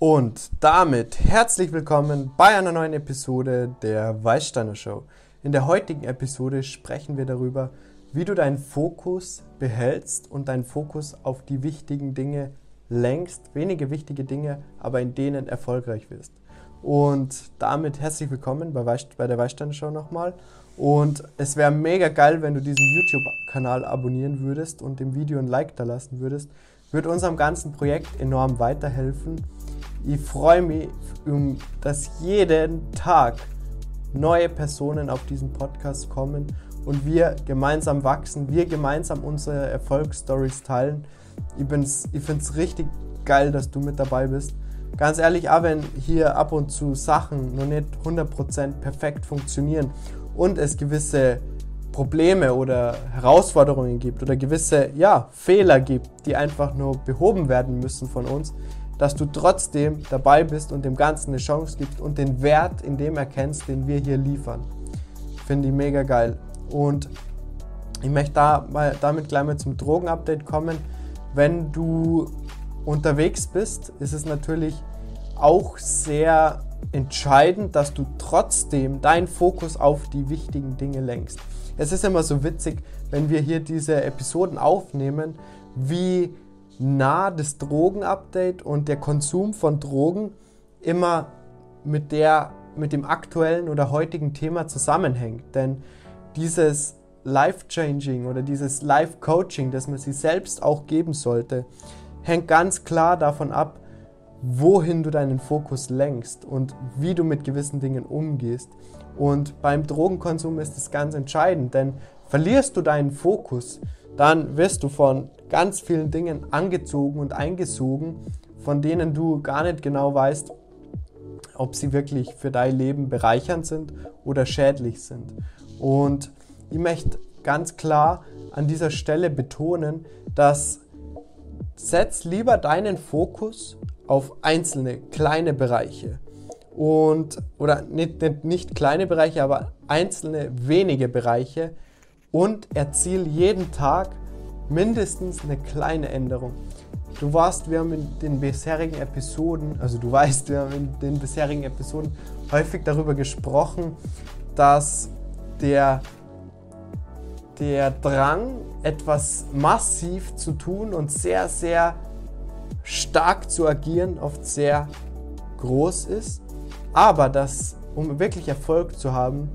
Und damit herzlich willkommen bei einer neuen Episode der Weißsteiner Show. In der heutigen Episode sprechen wir darüber, wie du deinen Fokus behältst und deinen Fokus auf die wichtigen Dinge lenkst, wenige wichtige Dinge, aber in denen erfolgreich wirst. Und damit herzlich willkommen bei, Weiß, bei der Weißsteiner Show nochmal. Und es wäre mega geil, wenn du diesen YouTube-Kanal abonnieren würdest und dem Video ein Like da lassen würdest. Würde unserem ganzen Projekt enorm weiterhelfen. Ich freue mich, dass jeden Tag neue Personen auf diesen Podcast kommen und wir gemeinsam wachsen, wir gemeinsam unsere Erfolgsstories teilen. Ich, ich finde es richtig geil, dass du mit dabei bist. Ganz ehrlich, auch wenn hier ab und zu Sachen noch nicht 100% perfekt funktionieren und es gewisse Probleme oder Herausforderungen gibt oder gewisse ja, Fehler gibt, die einfach nur behoben werden müssen von uns, dass du trotzdem dabei bist und dem Ganzen eine Chance gibst und den Wert in dem erkennst, den wir hier liefern. Finde ich mega geil. Und ich möchte da mal, damit gleich mal zum Drogenupdate kommen. Wenn du unterwegs bist, ist es natürlich auch sehr entscheidend, dass du trotzdem deinen Fokus auf die wichtigen Dinge lenkst. Es ist immer so witzig, wenn wir hier diese Episoden aufnehmen, wie nah das Drogenupdate und der Konsum von Drogen immer mit, der, mit dem aktuellen oder heutigen Thema zusammenhängt. Denn dieses Life-Changing oder dieses Life-Coaching, das man sich selbst auch geben sollte, hängt ganz klar davon ab, wohin du deinen Fokus lenkst und wie du mit gewissen Dingen umgehst. Und beim Drogenkonsum ist es ganz entscheidend, denn verlierst du deinen Fokus, dann wirst du von ganz vielen Dingen angezogen und eingesogen, von denen du gar nicht genau weißt, ob sie wirklich für dein Leben bereichernd sind oder schädlich sind. Und ich möchte ganz klar an dieser Stelle betonen, dass setz lieber deinen Fokus auf einzelne kleine Bereiche und oder nicht, nicht, nicht kleine Bereiche, aber einzelne wenige Bereiche und erziel jeden Tag mindestens eine kleine Änderung. Du warst, wir haben in den bisherigen Episoden, also du weißt, wir haben in den bisherigen Episoden häufig darüber gesprochen, dass der, der Drang, etwas massiv zu tun und sehr, sehr stark zu agieren, oft sehr groß ist, aber dass, um wirklich Erfolg zu haben,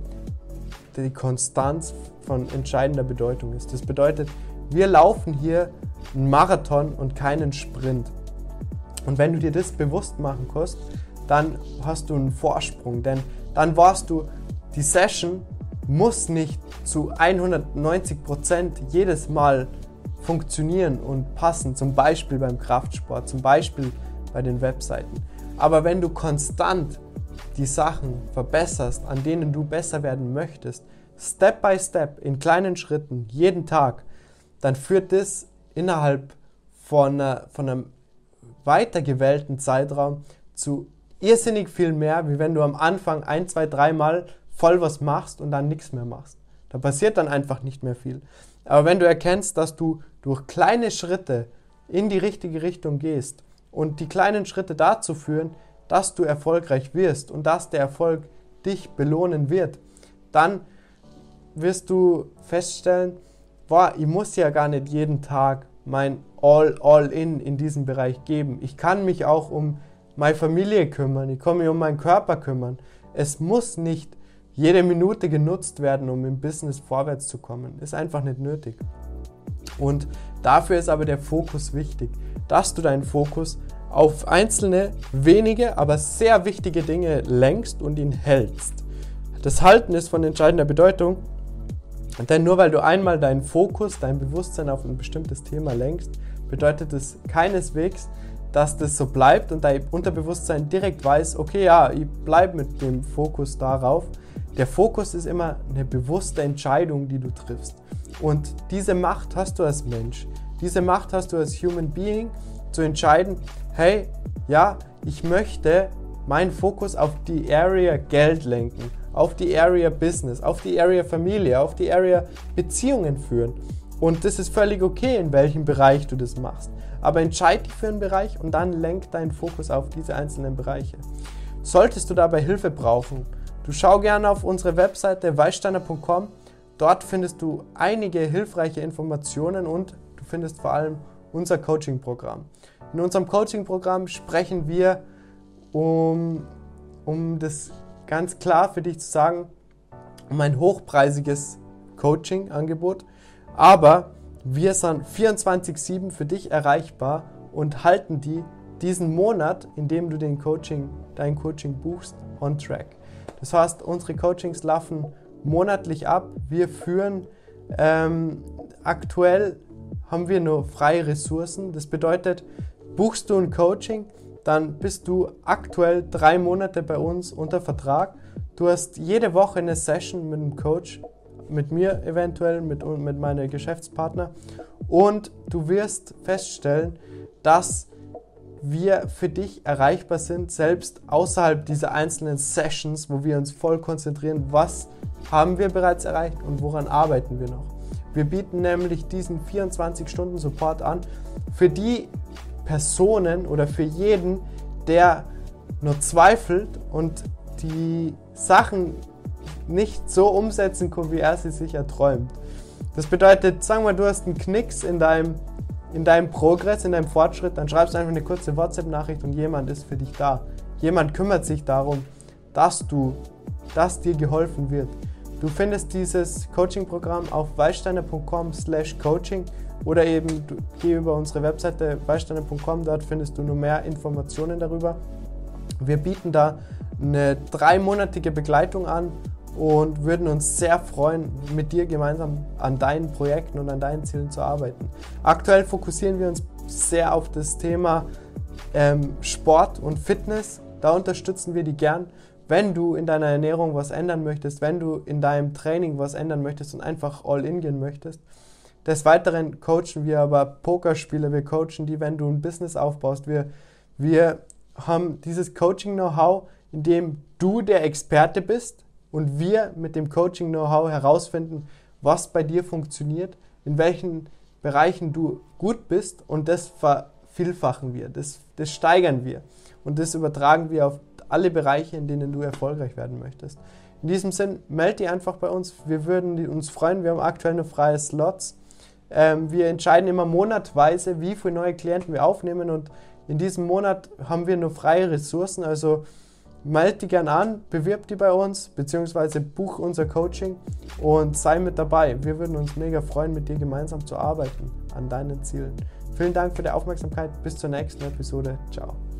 die Konstanz von entscheidender Bedeutung ist. Das bedeutet, wir laufen hier einen Marathon und keinen Sprint. Und wenn du dir das bewusst machen kannst, dann hast du einen Vorsprung, denn dann warst du, die Session muss nicht zu 190 Prozent jedes Mal funktionieren und passen, zum Beispiel beim Kraftsport, zum Beispiel bei den Webseiten. Aber wenn du konstant die Sachen verbesserst, an denen du besser werden möchtest, Step by Step, in kleinen Schritten, jeden Tag, dann führt das innerhalb von, von einem weitergewählten Zeitraum zu irrsinnig viel mehr, wie wenn du am Anfang ein, zwei, dreimal voll was machst und dann nichts mehr machst. Da passiert dann einfach nicht mehr viel. Aber wenn du erkennst, dass du durch kleine Schritte in die richtige Richtung gehst und die kleinen Schritte dazu führen, dass du erfolgreich wirst und dass der Erfolg dich belohnen wird, dann wirst du feststellen, boah, ich muss ja gar nicht jeden Tag mein All, All in in diesem Bereich geben. Ich kann mich auch um meine Familie kümmern, ich kann mich um meinen Körper kümmern. Es muss nicht jede Minute genutzt werden, um im Business vorwärts zu kommen. Ist einfach nicht nötig. Und dafür ist aber der Fokus wichtig, dass du deinen Fokus auf einzelne, wenige, aber sehr wichtige Dinge lenkst und ihn hältst. Das Halten ist von entscheidender Bedeutung, denn nur weil du einmal deinen Fokus, dein Bewusstsein auf ein bestimmtes Thema lenkst, bedeutet es keineswegs, dass das so bleibt und dein Unterbewusstsein direkt weiß, okay, ja, ich bleibe mit dem Fokus darauf. Der Fokus ist immer eine bewusste Entscheidung, die du triffst. Und diese Macht hast du als Mensch. Diese Macht hast du als Human Being zu entscheiden, hey, ja, ich möchte meinen Fokus auf die Area Geld lenken, auf die Area Business, auf die Area Familie, auf die Area Beziehungen führen. Und das ist völlig okay, in welchem Bereich du das machst. Aber entscheide dich für einen Bereich und dann lenk deinen Fokus auf diese einzelnen Bereiche. Solltest du dabei Hilfe brauchen, du schau gerne auf unsere Webseite weißsteiner.com. Dort findest du einige hilfreiche Informationen und du findest vor allem unser Coaching-Programm. In unserem Coaching-Programm sprechen wir, um, um das ganz klar für dich zu sagen, um ein hochpreisiges Coaching-Angebot. Aber wir sind 24-7 für dich erreichbar und halten die diesen Monat, in dem du den Coaching, dein Coaching buchst, on track. Das heißt, unsere Coachings laufen monatlich ab. Wir führen ähm, aktuell haben wir nur freie Ressourcen. Das bedeutet, buchst du ein Coaching, dann bist du aktuell drei Monate bei uns unter Vertrag. Du hast jede Woche eine Session mit einem Coach, mit mir eventuell, mit, mit meinen Geschäftspartner. Und du wirst feststellen, dass wir für dich erreichbar sind, selbst außerhalb dieser einzelnen Sessions, wo wir uns voll konzentrieren, was haben wir bereits erreicht und woran arbeiten wir noch. Wir bieten nämlich diesen 24-Stunden-Support an für die Personen oder für jeden, der nur zweifelt und die Sachen nicht so umsetzen kann, wie er sie sich erträumt. Das bedeutet, sagen wir, du hast einen Knicks in deinem, in deinem Progress, in deinem Fortschritt, dann schreibst du einfach eine kurze WhatsApp-Nachricht und jemand ist für dich da. Jemand kümmert sich darum, dass du, dass dir geholfen wird. Du findest dieses Coaching-Programm auf wallsteiner.com slash coaching oder eben geh über unsere Webseite wallsteiner.com, dort findest du nur mehr Informationen darüber. Wir bieten da eine dreimonatige Begleitung an und würden uns sehr freuen, mit dir gemeinsam an deinen Projekten und an deinen Zielen zu arbeiten. Aktuell fokussieren wir uns sehr auf das Thema ähm, Sport und Fitness. Da unterstützen wir die gern wenn du in deiner Ernährung was ändern möchtest, wenn du in deinem Training was ändern möchtest und einfach all in gehen möchtest. Des Weiteren coachen wir aber Pokerspieler, wir coachen die, wenn du ein Business aufbaust. Wir, wir haben dieses Coaching-Know-how, in dem du der Experte bist und wir mit dem Coaching-Know-how herausfinden, was bei dir funktioniert, in welchen Bereichen du gut bist und das vervielfachen wir, das, das steigern wir und das übertragen wir auf alle Bereiche, in denen du erfolgreich werden möchtest. In diesem Sinn, melde dich einfach bei uns. Wir würden uns freuen. Wir haben aktuell noch freie Slots. Ähm, wir entscheiden immer monatweise, wie viele neue Klienten wir aufnehmen und in diesem Monat haben wir nur freie Ressourcen. Also melde dich gern an, bewirb die bei uns, beziehungsweise buch unser Coaching und sei mit dabei. Wir würden uns mega freuen, mit dir gemeinsam zu arbeiten an deinen Zielen. Vielen Dank für die Aufmerksamkeit. Bis zur nächsten Episode. Ciao.